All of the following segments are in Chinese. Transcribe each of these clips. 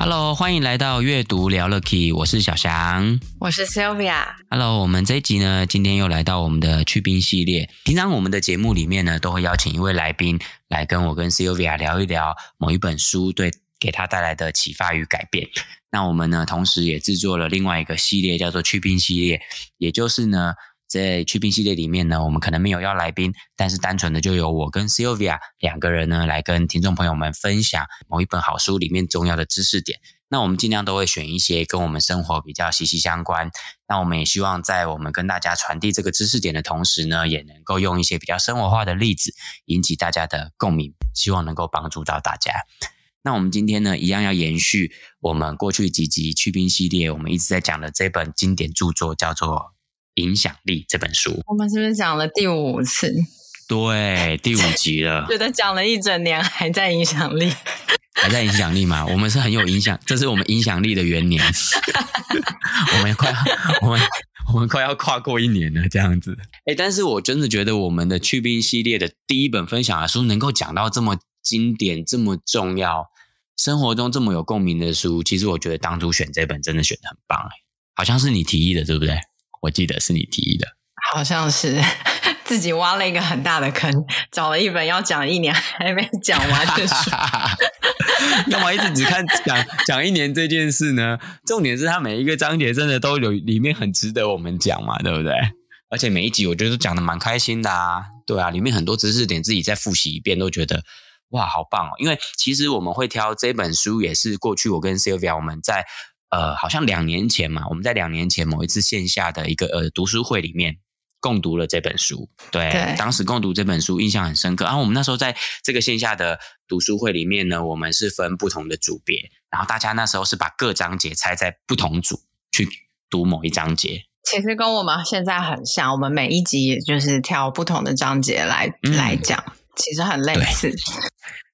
Hello，欢迎来到阅读聊了 Key，我是小翔，我是 Sylvia。Hello，我们这一集呢，今天又来到我们的去冰系列。平常我们的节目里面呢，都会邀请一位来宾来跟我跟 Sylvia 聊一聊某一本书对给他带来的启发与改变。那我们呢，同时也制作了另外一个系列，叫做去冰系列，也就是呢。在去冰系列里面呢，我们可能没有邀来宾，但是单纯的就由我跟 Sylvia 两个人呢，来跟听众朋友们分享某一本好书里面重要的知识点。那我们尽量都会选一些跟我们生活比较息息相关。那我们也希望在我们跟大家传递这个知识点的同时呢，也能够用一些比较生活化的例子引起大家的共鸣，希望能够帮助到大家。那我们今天呢，一样要延续我们过去几集去冰系列，我们一直在讲的这本经典著作，叫做。影响力这本书，我们是不是讲了第五次？对，第五集了。觉得讲了一整年，还在影响力，还在影响力吗？我们是很有影响，这是我们影响力的元年。我们快要，我们我们快要跨过一年了，这样子。哎，但是我真的觉得我们的去冰系列的第一本分享的书，能够讲到这么经典、这么重要、生活中这么有共鸣的书，其实我觉得当初选这本真的选的很棒。哎，好像是你提议的，对不对？我记得是你提议的，好像是 自己挖了一个很大的坑，找了一本要讲一年还没讲完的书。那我一直只看讲讲一年这件事呢？重点是它每一个章节真的都有里面很值得我们讲嘛，对不对？而且每一集我觉得都讲的蛮开心的啊，对啊，里面很多知识点自己再复习一遍都觉得哇，好棒哦！因为其实我们会挑这本书，也是过去我跟 Sylvia 我们在。呃，好像两年前嘛，我们在两年前某一次线下的一个呃读书会里面共读了这本书。对，对，当时共读这本书印象很深刻。然后我们那时候在这个线下的读书会里面呢，我们是分不同的组别，然后大家那时候是把各章节拆在不同组去读某一章节。其实跟我们现在很像，我们每一集也就是挑不同的章节来、嗯、来讲，其实很类似。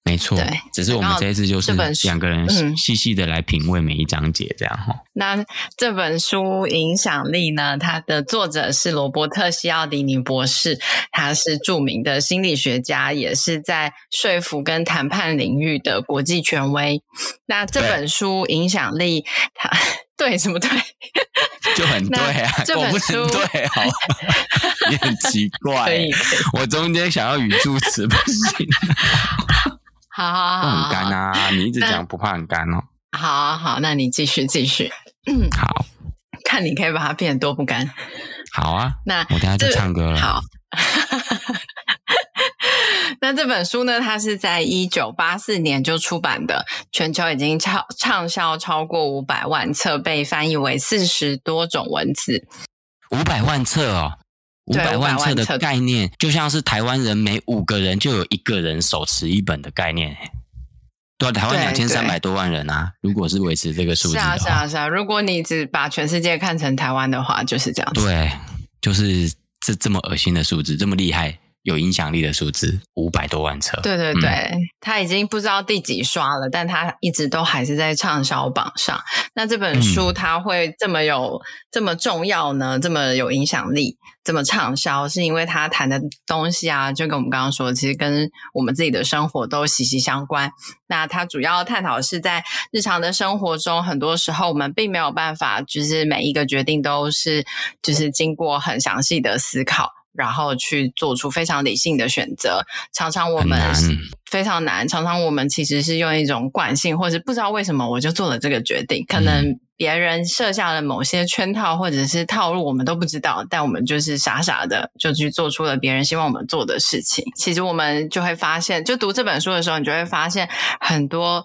没错，对，只是我们这一次就是两个人细细的来品味每一章节，这样哈、嗯。那这本书影响力呢？它的作者是罗伯特·西奥迪尼博士，他是著名的心理学家，也是在说服跟谈判领域的国际权威。那这本书影响力，它 对什么对？就很对啊！这本书我不对，好，也很奇怪。可以，可以，我中间想要语助词不行。好，好，好，很干啊！你一直讲不怕很干哦。好啊，好，那你继续继续。嗯，好，看你可以把它变得多不干。好啊，那我等下就唱歌了。好，那这本书呢？它是在一九八四年就出版的，全球已经畅畅销超过五百万册，被翻译为四十多种文字。五百万册哦。五百万册的概念，就像是台湾人每五个人就有一个人手持一本的概念。对，台湾两千三百多万人啊，如果是维持这个数字是啊，是啊，是啊。如果你只把全世界看成台湾的话，就是这样子。对，就是这这么恶心的数字，这么厉害。有影响力的数字五百多万册，对对对，嗯，他已经不知道第几刷了，但他一直都还是在畅销榜上。那这本书它会这么有，嗯，这么重要呢？这么有影响力，这么畅销，是因为他谈的东西啊，就跟我们刚刚说，其实跟我们自己的生活都息息相关。那他主要探讨是在日常的生活中，很多时候我们并没有办法，就是每一个决定都是就是经过很详细的思考。然后去做出非常理性的选择，常常我们非常难，常常我们其实是用一种惯性，或是不知道为什么我就做了这个决定。可能别人设下了某些圈套或者是套路，我们都不知道，但我们就是傻傻的就去做出了别人希望我们做的事情。其实我们就会发现，就读这本书的时候，你就会发现很多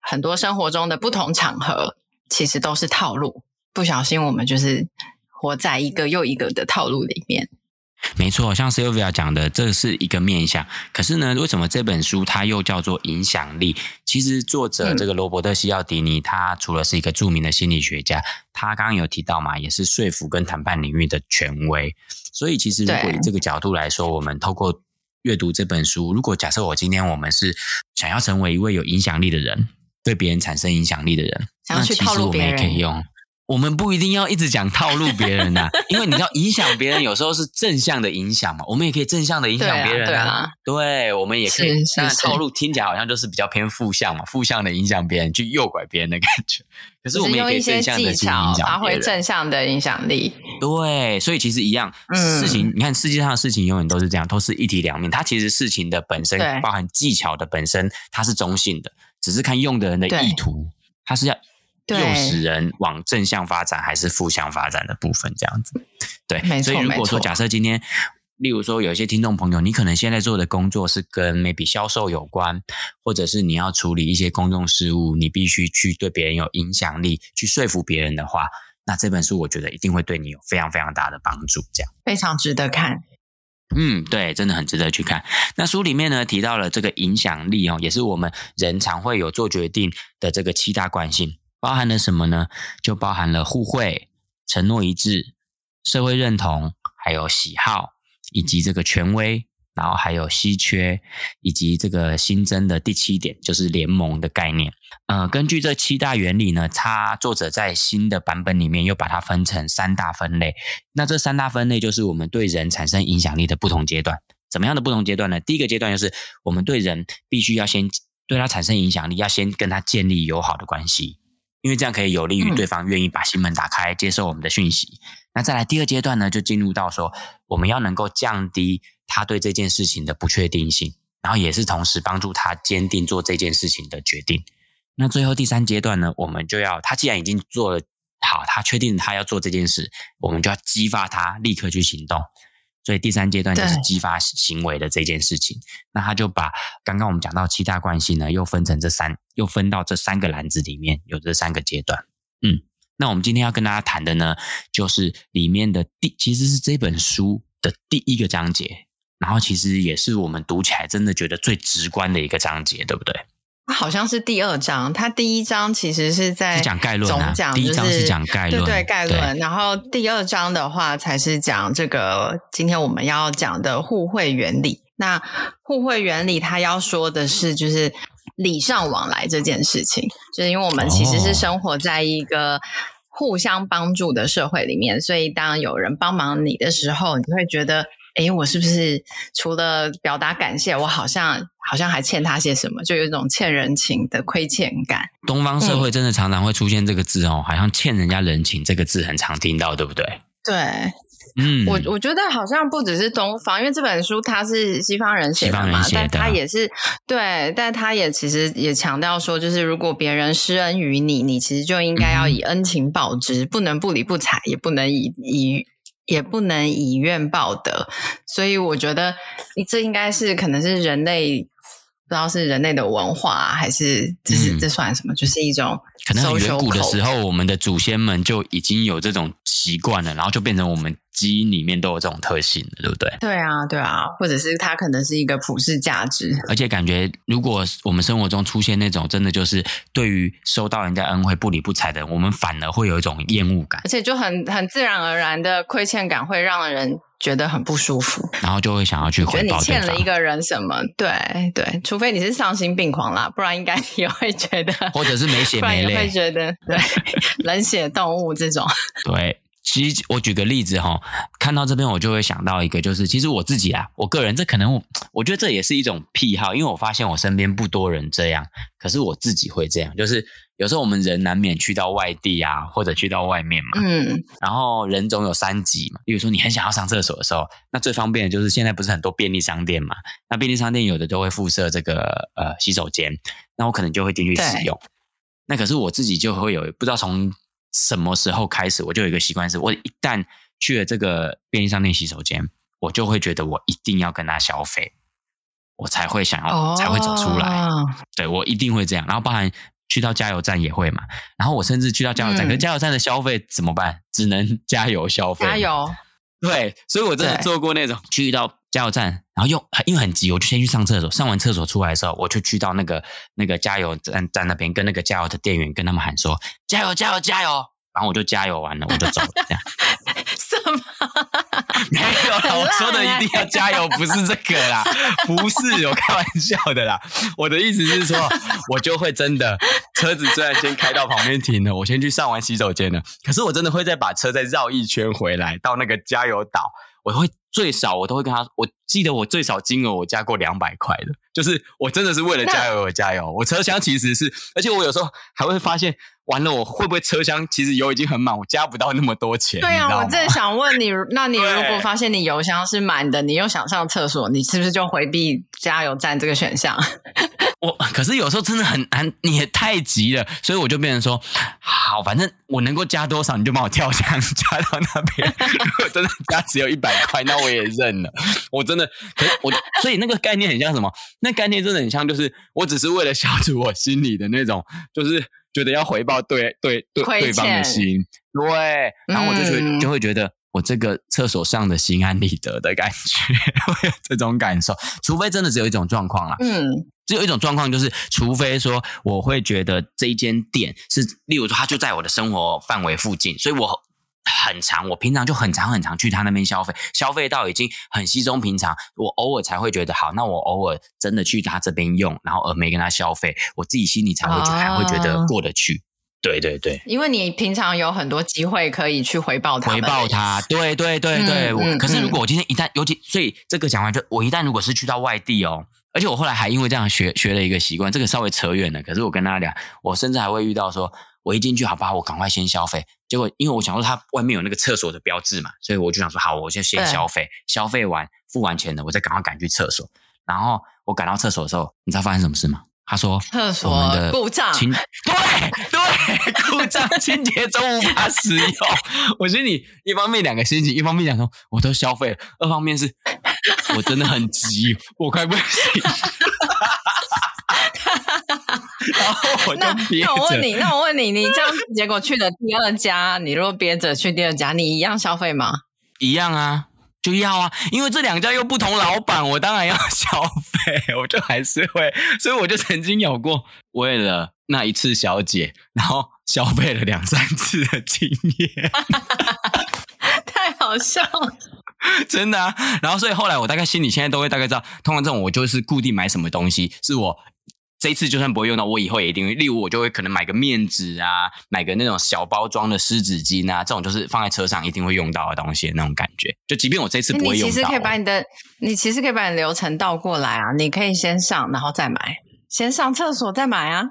很多生活中的不同场合，其实都是套路。不小心，我们就是活在一个又一个的套路里面。没错，像 Sylvia 讲的，这是一个面向。可是呢，为什么这本书它又叫做影响力？其实作者这个罗伯特西奥迪尼，他除了是一个著名的心理学家，他刚刚有提到嘛，也是说服跟谈判领域的权威。所以，其实如果以这个角度来说，我们透过阅读这本书，如果假设我今天我们是想要成为一位有影响力的人，对别人产生影响力的人，那其实我们也可以用。我们不一定要一直讲套路别人呐、啊，因为你知道影响别人有时候是正向的影响嘛，我们也可以正向的影响别人啊。对，啊对，我们也可以。但套路听起来好像就是比较偏负向嘛，负向的影响别人，去诱拐别人的感觉。可是我们也可以正向的去影响发挥正向的影响力。对，所以其实一样，事情、嗯、你看世界上的事情永远都是这样，都是一体两面。它其实事情的本身，包含技巧的本身，它是中性的，只是看用的人的意图，它是要。诱使人往正向发展还是负向发展的部分，这样子，对，没错。所以如果说假设今天，例如说有一些听众朋友，你可能现在做的工作是跟 maybe 销售有关，或者是你要处理一些公众事务，你必须去对别人有影响力，去说服别人的话，那这本书我觉得一定会对你有非常非常大的帮助，这样非常值得看。嗯，对，真的很值得去看。那书里面呢，提到了这个影响力哦，也是我们人常会有做决定的这个七大惯性。包含了什么呢？就包含了互惠、承诺一致、社会认同，还有喜好，以及这个权威，然后还有稀缺，以及这个新增的第七点，就是联盟的概念。呃，根据这七大原理呢，他作者在新的版本里面又把它分成三大分类。那这三大分类就是我们对人产生影响力的不同阶段。怎么样的不同阶段呢？第一个阶段就是我们对人必须要先对他产生影响力，要先跟他建立友好的关系。因为这样可以有利于对方愿意把心门打开，接受我们的讯息。嗯。那再来第二阶段呢，就进入到说，我们要能够降低他对这件事情的不确定性，然后也是同时帮助他坚定做这件事情的决定。那最后第三阶段呢，我们就要他既然已经做了好，他确定他要做这件事，我们就要激发他立刻去行动。所以第三阶段就是激发行为的这件事情，那他就把刚刚我们讲到七大关系呢，又分成这三，又分到这三个篮子里面，有这三个阶段。嗯，那我们今天要跟大家谈的呢，就是里面的第，其实是这本书的第一个章节，然后其实也是我们读起来真的觉得最直观的一个章节，对不对？好像是第二章，他第一章其实是在讲概论，总讲、就是、第一章是讲概论，对对概论。然后第二章的话才是讲这个今天我们要讲的互惠原理。那互惠原理，他要说的是就是礼尚往来这件事情，就是因为我们其实是生活在一个互相帮助的社会里面，哦、所以当有人帮忙你的时候，你会觉得。诶，我是不是除了表达感谢，我好像好像还欠他些什么？就有一种欠人情的亏欠感。东方社会真的常常会出现这个字哦，嗯、好像欠人家人情这个字很常听到，对不对？对，嗯，我我觉得好像不只是东方，因为这本书它是西方人写的嘛，但他也是对，但他也其实也强调说，就是如果别人施恩于你，你其实就应该要以恩情报之，嗯、不能不理不睬，也不能以以。也不能以怨报德，所以我觉得这应该是可能是人类不知道是人类的文化，啊，还是这是这算什么？就是一种可能远古的时候，我们的祖先们就已经有这种习惯了，然后就变成我们。基因里面都有这种特性，对不对？对啊，对啊，或者是它可能是一个普世价值。而且感觉，如果我们生活中出现那种真的就是对于收到人家恩惠不理不睬的人，我们反而会有一种厌恶感，而且就很很自然而然的亏欠感会让人觉得很不舒服，然后就会想要去回报。觉得你欠了一个人什么？对对，除非你是丧心病狂啦，不然应该也会觉得，或者是没血没泪，会觉得对冷血动物这种对。其实我举个例子哈，看到这边我就会想到一个，就是其实我自己啊，我个人这可能我，我觉得这也是一种癖好，因为我发现我身边不多人这样，可是我自己会这样，就是有时候我们人难免去到外地啊，或者去到外面嘛，嗯，然后人总有三急嘛，比如说你很想要上厕所的时候，那最方便的就是现在不是很多便利商店嘛，那便利商店有的都会附设这个呃洗手间，那我可能就会进去使用，那可是我自己就会有不知道从。什么时候开始，我就有一个习惯，是我一旦去了这个便利商店洗手间，我就会觉得我一定要跟他消费，我才会想要、哦、才会走出来。对，我一定会这样。然后包含去到加油站也会嘛。然后我甚至去到加油站，嗯、可是加油站的消费怎么办？只能加油消费。加油。对，所以我真的做过那种去到加油站，然后又因为很急，我就先去上厕所。上完厕所出来的时候，我就去到那个那个加油站站那边，跟那个加油的店员跟他们喊说：“加油，加油，加油！”然后我就加油完了，我就走了。这样 什么？没有啦，我说的一定要加油，不是这个啦，不是，我开玩笑的啦。我的意思是说，我就会真的车子虽然先开到旁边停了，我先去上完洗手间了，可是我真的会再把车再绕一圈回来到那个加油岛，我会最少我都会跟他，我记得我最少金额我加过两百块的，就是我真的是为了加油而加油。我车厢其实是，而且我有时候还会发现。完了，我会不会车厢其实油已经很满，我加不到那么多钱？对啊，我正 想问你，那你如果发现你油箱是满的，你又想上厕所，你是不是就回避加油站这个选项？我可是有时候真的很难，你也太急了，所以我就变成说，好，反正我能够加多少，你就帮我跳箱加到那边。如果真的加只有一百块，那我也认了。我真的，可是我所以那个概念很像什么？那概念真的很像，就是我只是为了消除我心里的那种，就是。觉得要回报对对对对方的心，对，然后我就觉就会觉得我这个厕所上的心安理得的感觉，会有这种感受。除非真的只有一种状况啦，嗯，只有一种状况就是，除非说我会觉得这一间店是，例如说它就在我的生活范围附近，所以我。很常，我平常就很常很常去他那边消费，消费到已经很稀松平常。我偶尔才会觉得好，那我偶尔真的去他这边用，然后而没跟他消费，我自己心里才会觉得、啊、还会觉得过得去。对对对，因为你平常有很多机会可以去回报他，回报他。对对对对，嗯、可是如果我今天一旦，尤其所以这个讲完就，我一旦如果是去到外地哦，而且我后来还因为这样学学了一个习惯，这个稍微扯远了。可是我跟他讲，我甚至还会遇到说。我一进去，好吧，我赶快先消费。结果，因为我想说他外面有那个厕所的标志嘛，所以我就想说，好，我就先消费。消费完付完钱了，我再赶快赶去厕所。然后我赶到厕所的时候，你知道发生什么事吗？他说厕所的故障，对对，故障清洁中无法使用。我心里一方面两个心情，一方面想说我都消费了，二方面是 我真的很急，我快不行。然后我就憋着。那我问你，那我问你，你这样结果去了第二家，你如果憋着去第二家，你一样消费吗？一样啊，就要啊，因为这两家又不同老板，我当然要消费，我就还是会，所以我就曾经有过为了那一次小姐，然后消费了两三次的经验，太好笑了，真的啊。然后所以后来我大概心里现在都会大概知道，通常这种我就是固定买什么东西，是我。这一次就算不会用到，我以后也一定会。例如，我就会可能买个面纸啊，买个那种小包装的湿纸巾啊，这种就是放在车上一定会用到的东西的那种感觉。就即便我这次不会用到，你其实可以把你的，你其实可以把你的流程倒过来啊。你可以先上，然后再买，先上厕所再买啊。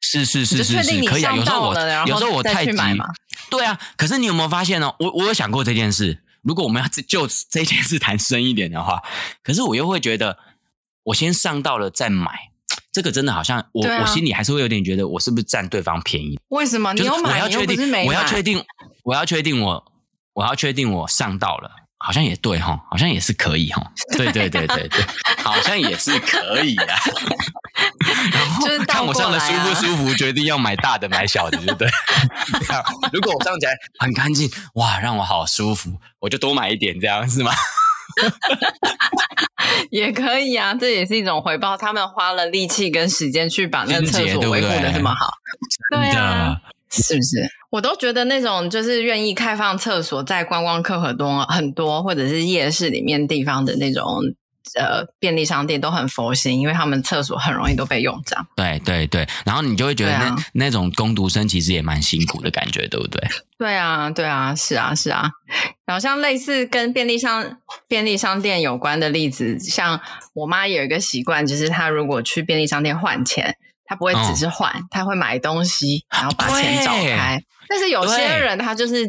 是是是是是，可以啊。有时候我有时候我太急嘛。对啊，可是你有没有发现呢？我我有想过这件事。如果我们要就这件事谈深一点的话，可是我又会觉得，我先上到了再买。这个真的好像我、啊、我心里还是会有点觉得我是不是占对方便宜？为什么？你有买？我要确定，我要确定，我要确定我我要确定我上到了，好像也对哈，好像也是可以哈。对对对对对，好像也是可以啊。然后看我上的舒不舒服，决定要买大的买小的，对 不对？如果我上起来很干净，哇，让我好舒服，我就多买一点，这样是吗？也可以啊，这也是一种回报。他们花了力气跟时间去把那个厕所维护的这么好，对啊，是不是？我都觉得那种就是愿意开放厕所在观光客很多很多，或者是夜市里面地方的那种。呃，便利商店都很佛心，因为他们厕所很容易都被用脏。对对对，然后你就会觉得那、啊、那种工读生其实也蛮辛苦的感觉，对不对？对啊，对啊，是啊，是啊。然后像类似跟便利商便利商店有关的例子，像我妈有一个习惯，就是她如果去便利商店换钱，她不会只是换，她、哦、会买东西，然后把钱找开。但是有些人他就是。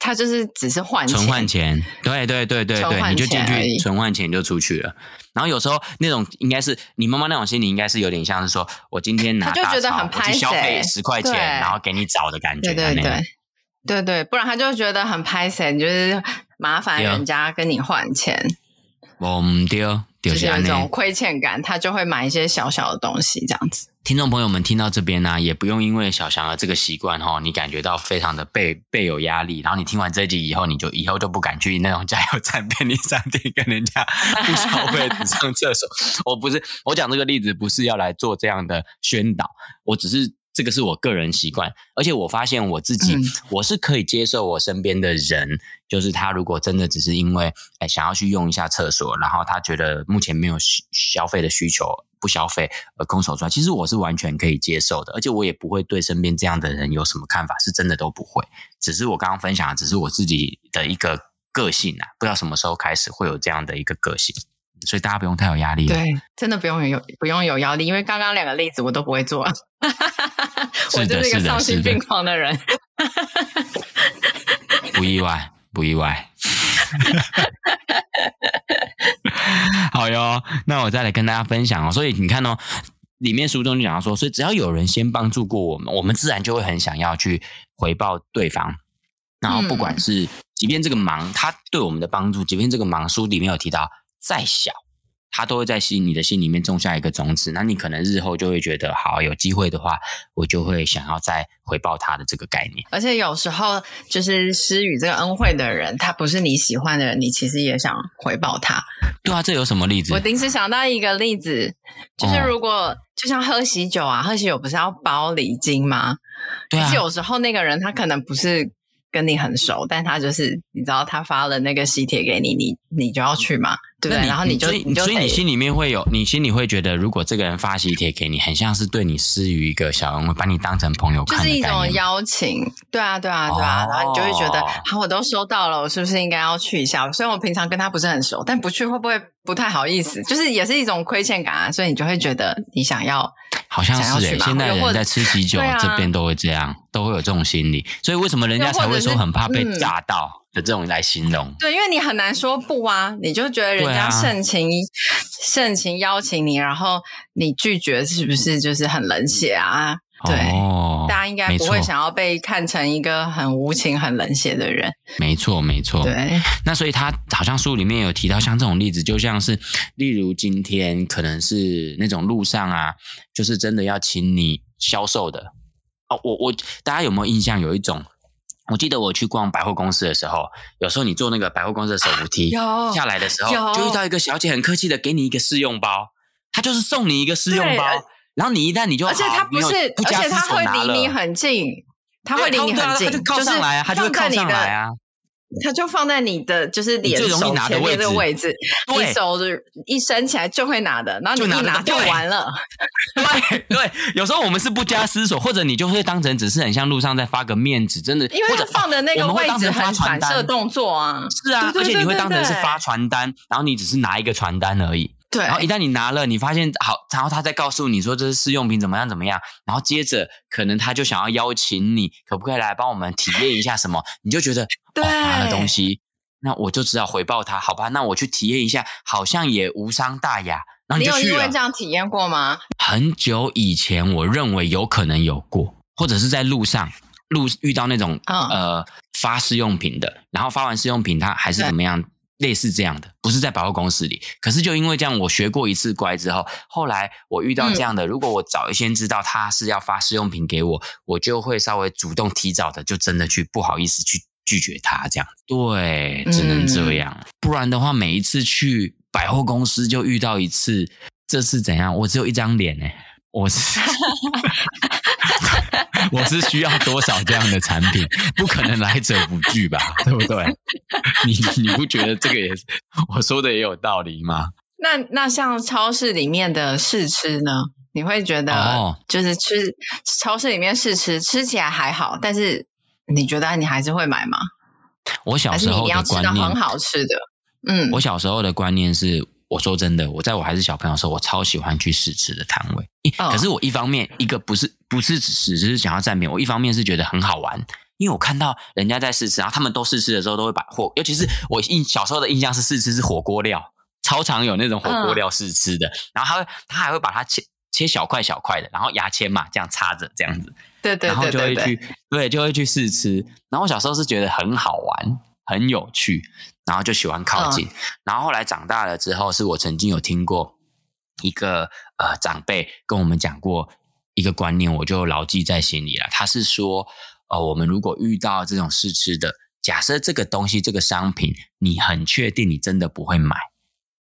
他就是只是换钱，纯换钱，对对对对对，你就进去存换钱就出去了。然后有时候那种应该是你妈妈那种心理，应该是有点像是说我今天拿他就觉得很拍谢，消费十块钱，然后给你找的感觉，对对对，对对，不然他就觉得很拍谢，就是麻烦人家跟你换钱。我唔对，就是有这种亏欠感，他就会买一些小小的东西这样子。听众朋友们听到这边呢、啊，也不用因为小翔的这个习惯哈，你感觉到非常的被被有压力。然后你听完这集以后，你就以后就不敢去那种加油站、便利商店跟人家不消费、只上厕所。我不是我讲这个例子，不是要来做这样的宣导，我只是这个是我个人习惯。而且我发现我自己，嗯、我是可以接受我身边的人，就是他如果真的只是因为哎想要去用一下厕所，然后他觉得目前没有消费的需求。不消费而空手出来，其实我是完全可以接受的，而且我也不会对身边这样的人有什么看法，是真的都不会。只是我刚刚分享的，只是我自己的一个个性啊，不知道什么时候开始会有这样的一个个性，所以大家不用太有压力。对，真的不用有不用有压力，因为刚刚两个例子我都不会做，我就是一个丧心病狂的人，不意外，不意外。好哟，那我再来跟大家分享哦。所以你看哦，里面书中就讲到说，所以只要有人先帮助过我们，我们自然就会很想要去回报对方。然后不管是，即便这个忙他对我们的帮助，即便这个忙书里面有提到再小。他都会在心你的心里面种下一个种子，那你可能日后就会觉得，好，有机会的话，我就会想要再回报他的这个概念。而且有时候，就是施予这个恩惠的人，他不是你喜欢的人，你其实也想回报他。对啊，这有什么例子？我临时想到一个例子，就是如果、哦、就像喝喜酒啊，喝喜酒不是要包礼金吗？对啊。可是有时候那个人他可能不是。跟你很熟，但他就是你知道，他发了那个喜帖给你，你你就要去嘛，对不对？然后你就你就所以你心里面会有，你心里会觉得，如果这个人发喜帖给你，很像是对你施予一个小恩惠，把你当成朋友看，就是一种邀请。对啊，对啊，对啊，哦、然后你就会觉得，好，我都收到了，我是不是应该要去一下？虽然我平常跟他不是很熟，但不去会不会不太好意思？就是也是一种亏欠感啊，所以你就会觉得你想要。好像是诶，现在人在吃喜酒这边都会这样，都会有这种心理，所以为什么人家才会说很怕被炸到的这种来形容？对，因为你很难说不啊，你就觉得人家盛情盛情邀请你，然后你拒绝，是不是就是很冷血啊？对，应该不会想要被看成一个很无情、很冷血的人。没错，没错。对，那所以他好像书里面有提到，像这种例子，就像是例如今天可能是那种路上啊，就是真的要请你销售的哦。我我大家有没有印象？有一种，我记得我去逛百货公司的时候，有时候你坐那个百货公司的手扶梯下来的时候，就遇到一个小姐很客气的给你一个试用包，她就是送你一个试用包。然后你一旦你就而且他不是，而且他会离你很近，他会离你很近，就靠上来啊，他就靠上来啊，他就放在你的就是脸手前面的位置，你手一伸起来就会拿的，然后你一拿就完了。对对，有时候我们是不加思索，或者你就会当成只是很像路上在发个面子，真的，因为他放的那个位置很反射动作啊，是啊，而且你会当成是发传单，然后你只是拿一个传单而已。对，然后一旦你拿了，你发现好，然后他再告诉你说这是试用品怎么样怎么样，然后接着可能他就想要邀请你，可不可以来帮我们体验一下什么？你就觉得对、哦、拿了东西，那我就只好回报他，好吧？那我去体验一下，好像也无伤大雅。然后你就去了。你有因为这样体验过吗？很久以前，我认为有可能有过，或者是在路上路遇到那种、哦、呃发试用品的，然后发完试用品他还是怎么样？类似这样的，不是在百货公司里，可是就因为这样，我学过一次乖之后，后来我遇到这样的，嗯、如果我早一先知道他是要发试用品给我，我就会稍微主动提早的，就真的去不好意思去拒绝他这样。对，只能这样，嗯、不然的话，每一次去百货公司就遇到一次，这是怎样？我只有一张脸呢，我是。我是需要多少这样的产品？不可能来者不拒吧，对不对？你你不觉得这个也是我说的也有道理吗？那那像超市里面的试吃呢？你会觉得就是吃、哦、超市里面试吃吃起来还好，但是你觉得你还是会买吗？我小时候的观念，吃到很好吃的，嗯，我小时候的观念是。我说真的，我在我还是小朋友的时候，我超喜欢去试吃的摊位。可是我一方面一个不是不是只是想要占便宜，我一方面是觉得很好玩，因为我看到人家在试吃，然后他们都试吃的时候都会把火，尤其是我印小时候的印象是试吃是火锅料，超常有那种火锅料试吃的，嗯、然后他会他还会把它切切小块小块的，然后牙签嘛这样插着这样子，对对对，然后就会去对就会去试吃，然后我小时候是觉得很好玩。很有趣，然后就喜欢靠近。嗯、然后后来长大了之后，是我曾经有听过一个呃长辈跟我们讲过一个观念，我就牢记在心里了。他是说，呃，我们如果遇到这种试吃的，假设这个东西这个商品，你很确定你真的不会买，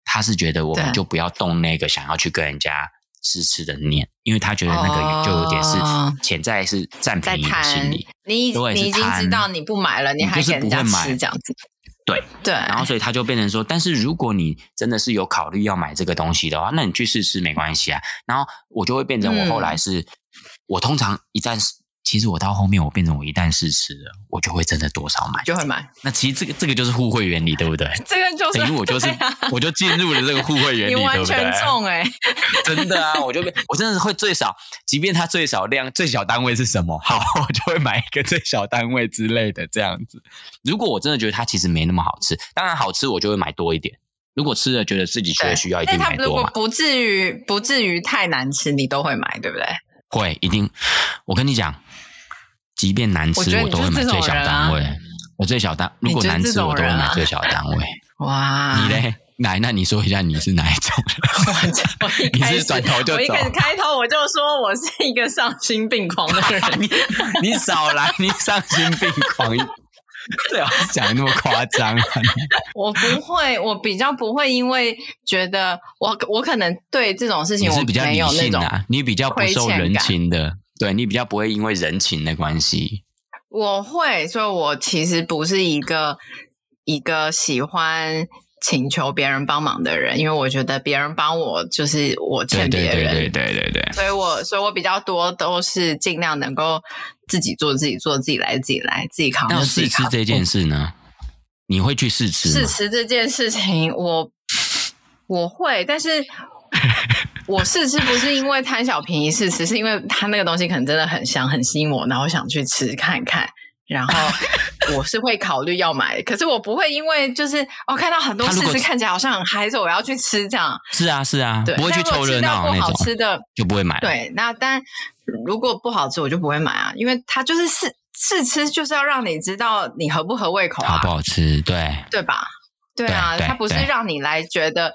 他是觉得我们就不要动那个想要去跟人家。试吃的念，因为他觉得那个就有点是潜在是占便宜的心理。你你已经知道你不买了，你还给人家吃这样子。对对，然后所以他就变成说，但是如果你真的是有考虑要买这个东西的话，那你去试吃没关系啊。然后我就会变成我后来是，我通常一旦是。其实我到后面，我变成我一旦试吃了，我就会真的多少买，就会买。那其实这个这个就是互惠原理，对不对？这个就是，等于我就是，啊、我就进入了这个互惠原理，你完全中哎、欸，真的啊！我就我真的是会最少，即便它最少量、最小单位是什么，好，我就会买一个最小单位之类的这样子。如果我真的觉得它其实没那么好吃，当然好吃我就会买多一点。如果吃了觉得自己觉得需要，一定买多嘛。如果不至于不至于太难吃，你都会买，对不对？会，一定。我跟你讲。即便难吃，我，我都会买最小单位。我最小单，如果难吃，我都会买最小单位。哇！你嘞？来，那你说一下你是哪一种人？你是转头就走。我一开始开头我就说我是一个丧心病狂的人。你你少来，你丧心病狂，最好是讲的那么夸张。我不会，我比较不会，因为觉得我我可能对这种事情我是比较理性的，你比较不受人情的。对，你比较不会因为人情的关系，我会，所以我其实不是一个一个喜欢请求别人帮忙的人，因为我觉得别人帮我就是我欠别人，对对对对对对，所以我所以我比较多都是尽量能够自己做自己做自己来自己来自己扛。那试吃这件事呢？你会去试吃？试吃这件事情，我我会，但是。我试吃不是因为贪小便宜试吃，是因为它那个东西可能真的很香，很吸引我，然后想去吃看看。然后 我是会考虑要买，可是我不会因为就是哦看到很多试吃看起来好像很嗨，所以我要去吃这样。是啊是啊，对，不会去凑热闹那种。好吃的就不会买。对，那但如果不好吃，我就不会买啊，因为它就是试试吃，就是要让你知道你合不合胃口啊，好不好吃，对对吧？对啊，它不是让你来觉得。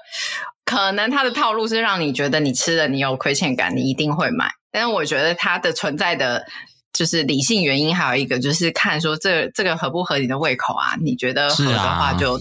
可能他的套路是让你觉得你吃了你有亏欠感，你一定会买。但是我觉得它的存在的就是理性原因，还有一个就是看说这这个合不合你的胃口啊？你觉得合的话就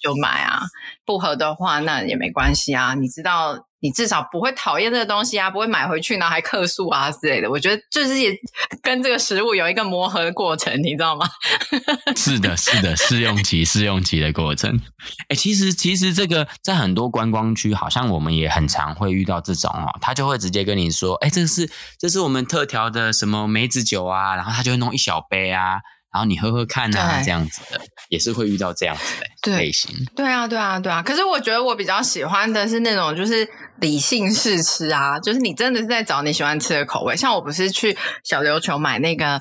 就买啊，不合的话那也没关系啊。你知道。你至少不会讨厌这个东西啊，不会买回去然后还客诉啊之类的。我觉得就是也 跟这个食物有一个磨合的过程，你知道吗？是的，是的，试用期，试用期的过程。哎，其实其实这个在很多观光区，好像我们也很常会遇到这种哦，他就会直接跟你说，哎，这是这是我们特调的什么梅子酒啊，然后他就会弄一小杯啊。然后你喝喝看啊，这样子的也是会遇到这样子的类型。对，对啊，对啊，对啊。可是我觉得我比较喜欢的是那种就是理性试吃啊，就是你真的是在找你喜欢吃的口味。像我不是去小琉球买那个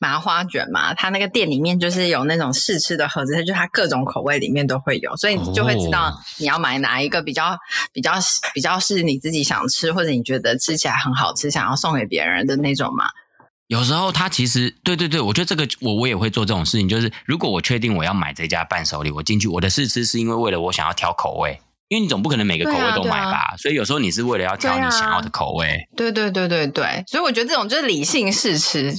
麻花卷嘛，它那个店里面就是有那种试吃的盒子，它就它各种口味里面都会有，所以你就会知道你要买哪一个比较比较比较是你自己想吃，或者你觉得吃起来很好吃，想要送给别人的那种嘛。有时候他其实对对对，我觉得这个我我也会做这种事情，就是如果我确定我要买这家伴手礼，我进去我的试吃是因为为了我想要挑口味，因为你总不可能每个口味都买吧，啊啊、所以有时候你是为了要挑你想要的口味。对对对对对，所以我觉得这种就是理性试吃，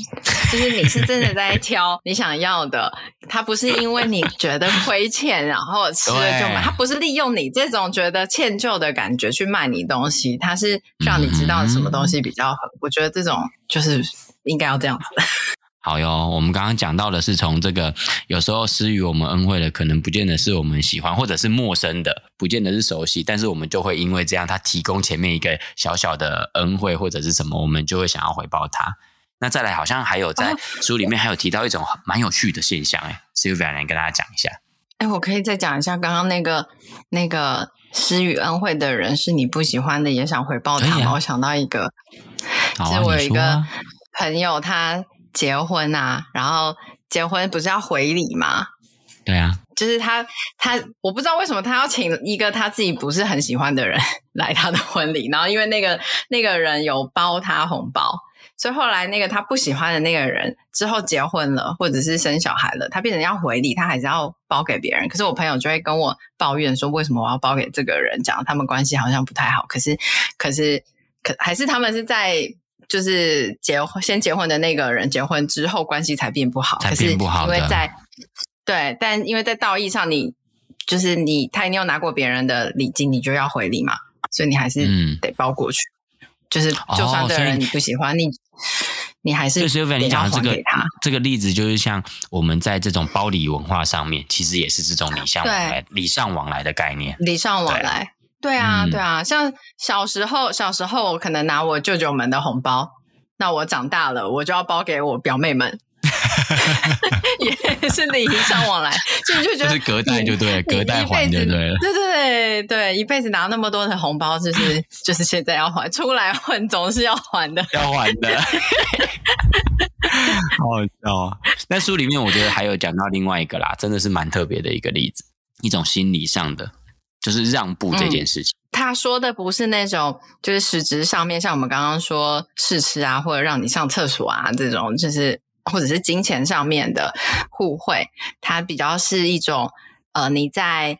就是你是真的在挑你想要的，他不是因为你觉得亏欠然后 吃了就买，他不是利用你这种觉得歉疚的感觉去卖你东西，他是让你知道什么东西比较好。嗯、我觉得这种就是。应该要这样子。好哟，我们刚刚讲到的是从这个有时候施予我们恩惠的，可能不见得是我们喜欢，或者是陌生的，不见得是熟悉，但是我们就会因为这样，他提供前面一个小小的恩惠或者是什么，我们就会想要回报他。那再来，好像还有在书里面还有提到一种蛮有趣的现象，哎，Sylvia 来跟大家讲一下。哎，我可以再讲一下刚刚那个那个施予恩惠的人是你不喜欢的，也想回报他吗？啊、我想到一个，其实我有一个。朋友他结婚啊，然后结婚不是要回礼吗？对啊，就是他他我不知道为什么他要请一个他自己不是很喜欢的人 来他的婚礼，然后因为那个那个人有包他红包，所以后来那个他不喜欢的那个人之后结婚了，或者是生小孩了，他变成要回礼，他还是要包给别人。可是我朋友就会跟我抱怨说，为什么我要包给这个人？讲他们关系好像不太好。可是，可是，可还是他们是在就是结婚先结婚的那个人结婚之后关系才变不好，才变不好。因为在对，但因为在道义上你。就是你，他一定要拿过别人的礼金，你就要回礼嘛，所以你还是得包过去。嗯、就是就算这个人你不喜欢，哦、你你还是就是你讲的这个这个例子，就是像我们在这种包礼文化上面，其实也是这种礼尚往来、礼尚往来的概念。礼尚往来，对，啊，嗯、对啊。像小时候，小时候我可能拿我舅舅们的红包，那我长大了，我就要包给我表妹们。也是礼尚往来，就你就觉得是隔代就对，隔代还就对了，对对对对，一辈子拿那么多的红包，就是就是现在要还，出来混总是要还的，要还的，好好笑啊！那书里面，我觉得还有讲到另外一个啦，真的是蛮特别的一个例子，一种心理上的，就是让步这件事情。嗯、他说的不是那种，就是实质上面，像我们刚刚说试吃啊，或者让你上厕所啊这种，就是。或者是金钱上面的互惠，它比较是一种呃，你在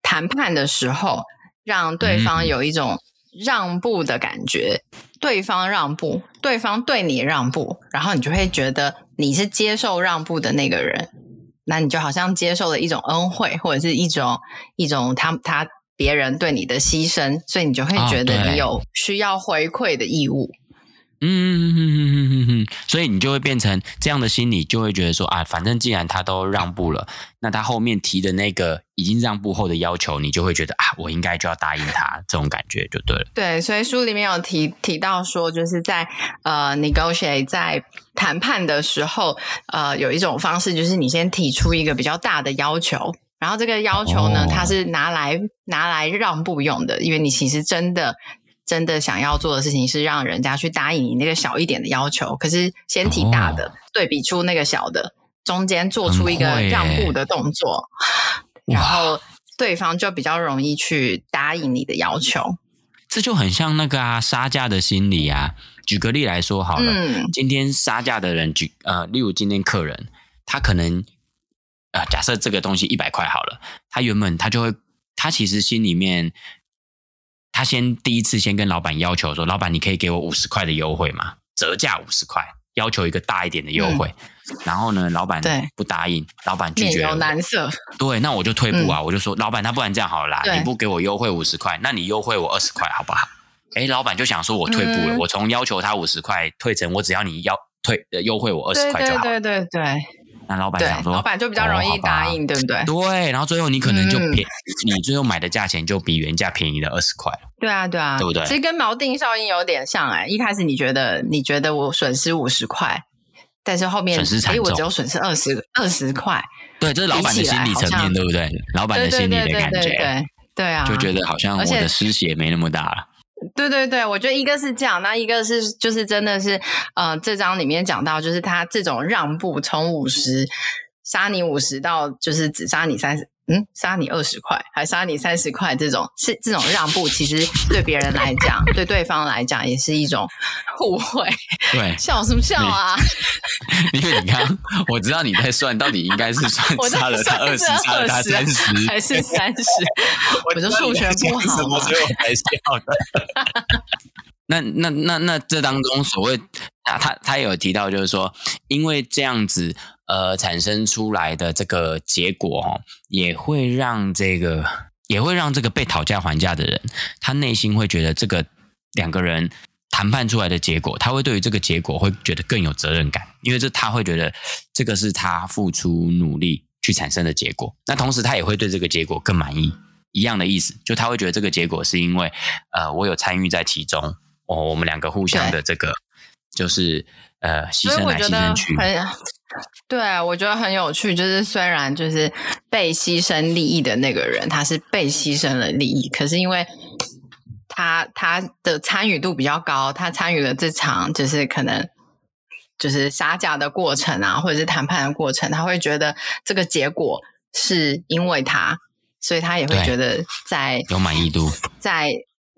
谈判的时候，让对方有一种让步的感觉，嗯、对方让步，对方对你让步，然后你就会觉得你是接受让步的那个人，那你就好像接受了一种恩惠，或者是一种一种他他别人对你的牺牲，所以你就会觉得你有需要回馈的义务。嗯嗯嗯嗯嗯嗯嗯，所以你就会变成这样的心理，就会觉得说啊，反正既然他都让步了，那他后面提的那个已经让步后的要求，你就会觉得啊，我应该就要答应他，这种感觉就对了。对，所以书里面有提提到说，就是在呃 Negoshi 在谈判的时候，呃，有一种方式就是你先提出一个比较大的要求，然后这个要求呢，它是拿来拿来让步用的，因为你其实真的。真的想要做的事情是让人家去答应你那个小一点的要求，可是先提大的，哦、对比出那个小的，中间做出一个让步的动作，然后对方就比较容易去答应你的要求。这就很像那个啊杀价的心理啊。举个例来说好了，嗯、今天杀价的人举呃，例如今天客人他可能呃，假设这个东西一百块好了，他原本他就会他其实心里面。他先第一次先跟老板要求说：“老板，你可以给我五十块的优惠吗？折价五十块，要求一个大一点的优惠。嗯”然后呢，老板不答应，老板拒绝有难色。对，那我就退步啊！嗯、我就说：“老板，那不然这样好了啦，你不给我优惠五十块，那你优惠我二十块好不好？”哎，老板就想说：“我退步了，嗯、我从要求他五十块退成我只要你要退优惠我二十块就好。”对对对对对。那老板想说，老板就比较容易答应，哦、对不对？对，然后最后你可能就便，嗯、你最后买的价钱就比原价便宜了二十块。对啊，对啊，对不对？其实跟锚定效应有点像哎、欸，一开始你觉得你觉得我损失五十块，但是后面损失惨重，我只有损失二十二十块。对，这是老板的心理层面，对不对？老板的心理的感觉，对，对，对，对，对，对啊，就觉得好像我的失血没那么大了。对对对，我觉得一个是这样，那一个是就是真的是，呃，这章里面讲到，就是他这种让步从五十。杀你五十到就是只杀你三十，嗯，杀你二十块，还杀你三十块，这种是这种让步，其实对别人来讲，对对方来讲也是一种互惠。对，笑什么笑啊？因为你看，我知道你在算，到底应该是算杀了他二十，杀了他三十，还是三十？我就数学不好，所以我才笑的。那那那那这当中所谓啊，他他有提到，就是说，因为这样子。呃，产生出来的这个结果哦，也会让这个也会让这个被讨价还价的人，他内心会觉得这个两个人谈判出来的结果，他会对于这个结果会觉得更有责任感，因为这他会觉得这个是他付出努力去产生的结果。那同时，他也会对这个结果更满意，一样的意思，就他会觉得这个结果是因为呃，我有参与在其中，哦，我们两个互相的这个就是呃，牺牲来牺牲去。对，我觉得很有趣。就是虽然就是被牺牲利益的那个人，他是被牺牲了利益，可是因为他他的参与度比较高，他参与了这场就是可能就是杀价的过程啊，或者是谈判的过程，他会觉得这个结果是因为他，所以他也会觉得在有满意度，在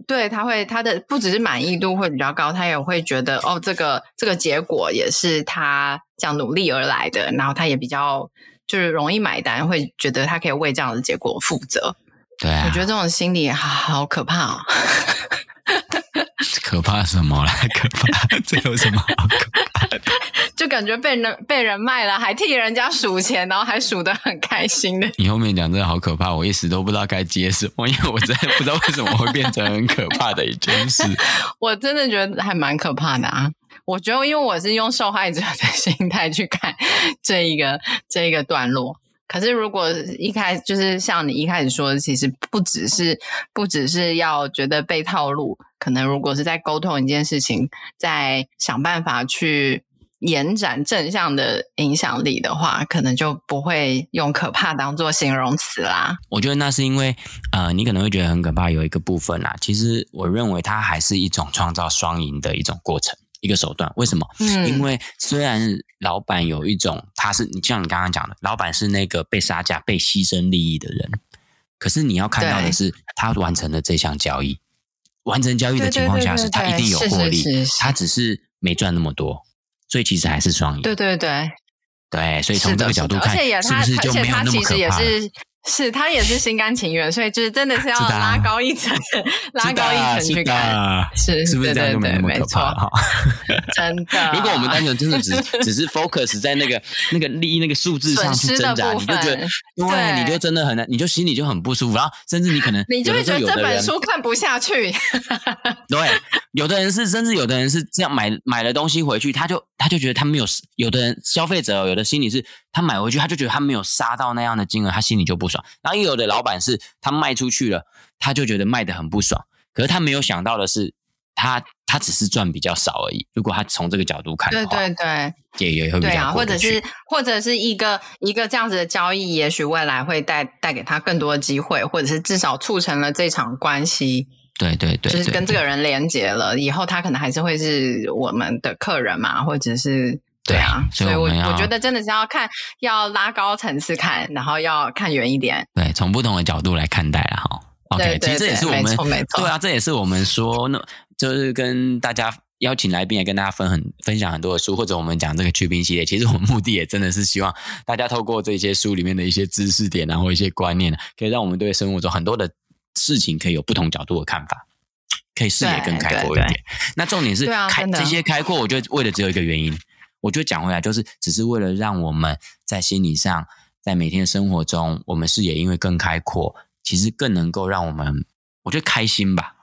对，他会他的不只是满意度会比较高，他也会觉得哦，这个这个结果也是他这样努力而来的，然后他也比较就是容易买单，会觉得他可以为这样的结果负责。对啊，我觉得这种心理好，好可怕哦。可怕什么啦？可怕，这有什么好可怕的？就感觉被人被人卖了，还替人家数钱，然后还数得很开心的。你后面讲真的好可怕，我一时都不知道该接什么，因为我真的不知道为什么会变成很可怕的一件事。我真的觉得还蛮可怕的啊！我觉得，因为我是用受害者的 心态去看这一个这一个段落。可是，如果一开始就是像你一开始说的，其实不只是不只是要觉得被套路，可能如果是在沟通一件事情，在想办法去延展正向的影响力的话，可能就不会用可怕当做形容词啦。我觉得那是因为，呃，你可能会觉得很可怕，有一个部分啦，其实我认为它还是一种创造双赢的一种过程。一个手段，为什么？嗯，因为虽然老板有一种，他是你像你刚刚讲的，老板是那个被杀价、被牺牲利益的人，可是你要看到的是，他完成了这项交易，完成交易的情况下，是他一定有获利，他只是没赚那么多，所以其实还是双赢。对对对，对，所以从这个角度看，是不是就没有那么可怕？是他也是心甘情愿，所以就是真的是要拉高一层，拉高一层去看，是是不是这样就没那么可怕？哈，真的。如果我们单纯真的只 只是 focus 在那个那个利益那个数字上去挣扎，你就觉得对，你就真的很难，你就心里就很不舒服，然后甚至你可能你就会觉得这本书看不下去。对，有的人是，甚至有的人是这样买买了东西回去，他就他就觉得他没有，有的人消费者有的心理是，他买回去他就觉得他没有杀到那样的金额，他心里就不爽。然后也有的老板是他卖出去了，他就觉得卖的很不爽。可是他没有想到的是，他他只是赚比较少而已。如果他从这个角度看的话，对对对，也也会对啊，或者是或者是一个一个这样子的交易，也许未来会带带给他更多的机会，或者是至少促成了这场关系。对对对，就是跟这个人连接了，以后他可能还是会是我们的客人嘛，或者是。对啊，所以我我觉得真的是要看，要拉高层次看，然后要看远一点。对，从不同的角度来看待了哈。OK，其实这也是我们。对啊，这也是我们说，那就是跟大家邀请来宾也跟大家分很分享很多的书，或者我们讲这个去冰系列，其实我们目的也真的是希望大家透过这些书里面的一些知识点，然后一些观念，可以让我们对生活中很多的事情可以有不同角度的看法，可以视野更开阔一点。那重点是开这些开阔，我觉得为的只有一个原因。我就讲回来，就是只是为了让我们在心理上，在每天的生活中，我们视野因为更开阔，其实更能够让我们，我觉得开心吧。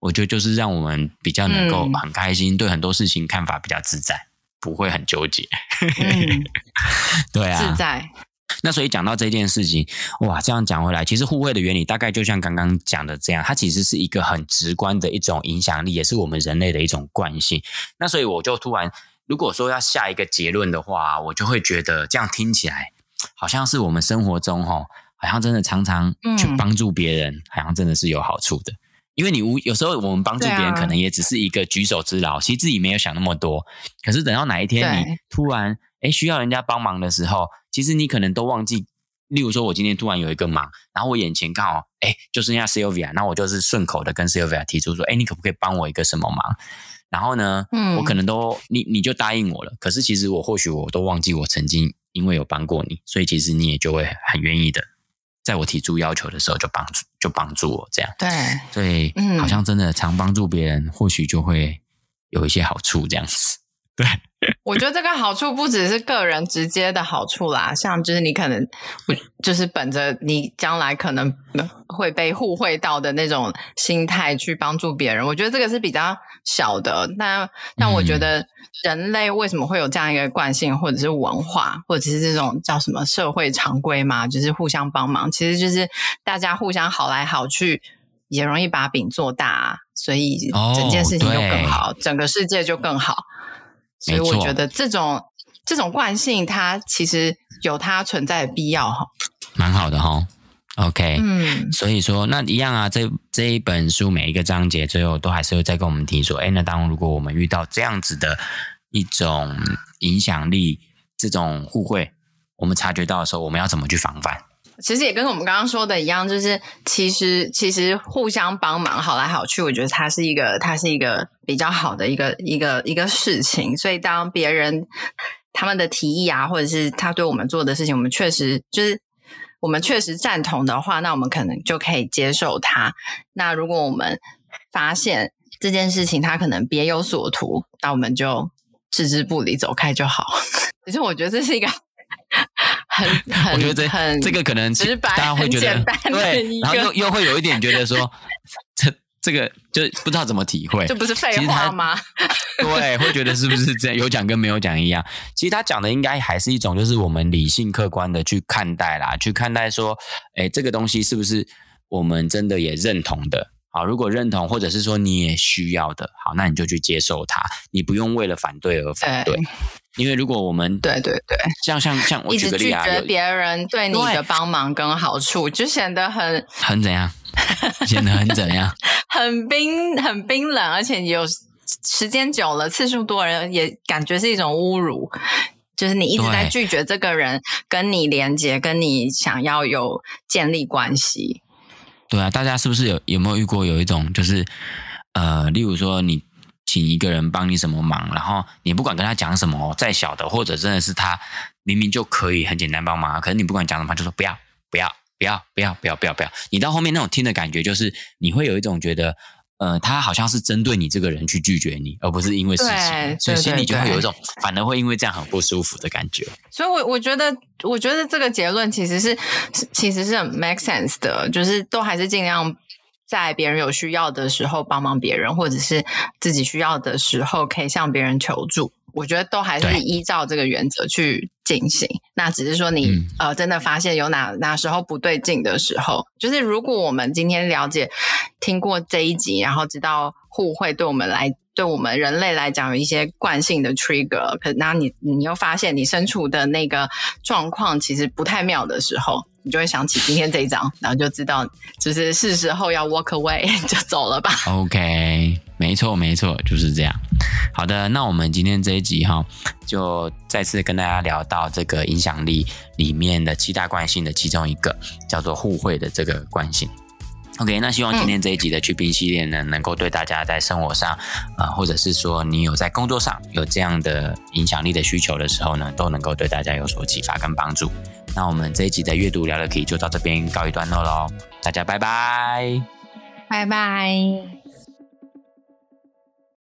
我觉得就是让我们比较能够很开心，嗯、对很多事情看法比较自在，不会很纠结。嗯、对啊，自在。那所以讲到这件事情，哇，这样讲回来，其实互惠的原理大概就像刚刚讲的这样，它其实是一个很直观的一种影响力，也是我们人类的一种惯性。那所以我就突然。如果说要下一个结论的话，我就会觉得这样听起来好像是我们生活中哈，好像真的常常去帮助别人，嗯、好像真的是有好处的。因为你无有时候我们帮助别人，可能也只是一个举手之劳，啊、其实自己没有想那么多。可是等到哪一天你突然哎需要人家帮忙的时候，其实你可能都忘记。例如说，我今天突然有一个忙，然后我眼前刚好哎就剩下 Sylvia，那我就是顺口的跟 Sylvia 提出说，哎，你可不可以帮我一个什么忙？然后呢，嗯，我可能都你你就答应我了。可是其实我或许我都忘记我曾经因为有帮过你，所以其实你也就会很愿意的，在我提出要求的时候就帮助就帮助我这样。对，所以好像真的常帮助别人，或许就会有一些好处这样子。对。我觉得这个好处不只是个人直接的好处啦，像就是你可能就是本着你将来可能会被互惠到的那种心态去帮助别人，我觉得这个是比较小的。那但我觉得人类为什么会有这样一个惯性，或者是文化，或者是这种叫什么社会常规嘛，就是互相帮忙，其实就是大家互相好来好去，也容易把饼做大，所以整件事情就更好，整个世界就更好。所以我觉得这种这种惯性，它其实有它存在的必要哈。蛮好的哈，OK，嗯，所以说那一样啊，这这一本书每一个章节最后都还是会再跟我们提说，哎，那当如果我们遇到这样子的一种影响力，这种互惠，我们察觉到的时候，我们要怎么去防范？其实也跟我们刚刚说的一样，就是其实其实互相帮忙，好来好去，我觉得它是一个它是一个比较好的一个一个一个事情。所以当别人他们的提议啊，或者是他对我们做的事情，我们确实就是我们确实赞同的话，那我们可能就可以接受他。那如果我们发现这件事情他可能别有所图，那我们就置之不理，走开就好。其实我觉得这是一个。很，很，我觉得这很这个可能直白，大家会觉得对，然后又又会有一点觉得说，这这个就不知道怎么体会，这不是废话吗？对，会觉得是不是这样？有讲跟没有讲一样。其实他讲的应该还是一种，就是我们理性客观的去看待啦，去看待说，哎，这个东西是不是我们真的也认同的？好，如果认同，或者是说你也需要的，好，那你就去接受它，你不用为了反对而反对。因为如果我们对对对，像像像我举个例啊，一直拒绝别人对你的帮忙跟好处，就显得很很怎样？显得很怎样？很冰很冰冷，而且有时间久了，次数多了，也感觉是一种侮辱。就是你一直在拒绝这个人跟你连接，跟你想要有建立关系。对啊，大家是不是有有没有遇过有一种就是呃，例如说你。请一个人帮你什么忙，然后你不管跟他讲什么，再小的或者真的是他明明就可以很简单帮忙，可是你不管讲什么，就说不要不要不要不要不要不要不要。你到后面那种听的感觉，就是你会有一种觉得，呃，他好像是针对你这个人去拒绝你，而不是因为事情，所以心里就会有一种反而会因为这样很不舒服的感觉。所以我，我我觉得，我觉得这个结论其实是其实是很 make sense 的，就是都还是尽量。在别人有需要的时候帮忙别人，或者是自己需要的时候可以向别人求助，我觉得都还是依照这个原则去进行。那只是说你、嗯、呃真的发现有哪哪时候不对劲的时候，就是如果我们今天了解听过这一集，然后知道互惠对我们来对我们人类来讲有一些惯性的 trigger，可那你你又发现你身处的那个状况其实不太妙的时候。你就会想起今天这一章，然后就知道，就是是时候要 walk away 就走了吧。OK，没错没错，就是这样。好的，那我们今天这一集哈，就再次跟大家聊到这个影响力里面的七大惯性的其中一个，叫做互惠的这个惯性。OK，那希望今天这一集的去冰系列呢，嗯、能够对大家在生活上，啊、呃，或者是说你有在工作上有这样的影响力的需求的时候呢，都能够对大家有所启发跟帮助。那我们这一集的阅读聊聊题就到这边告一段落喽，大家拜拜，拜拜。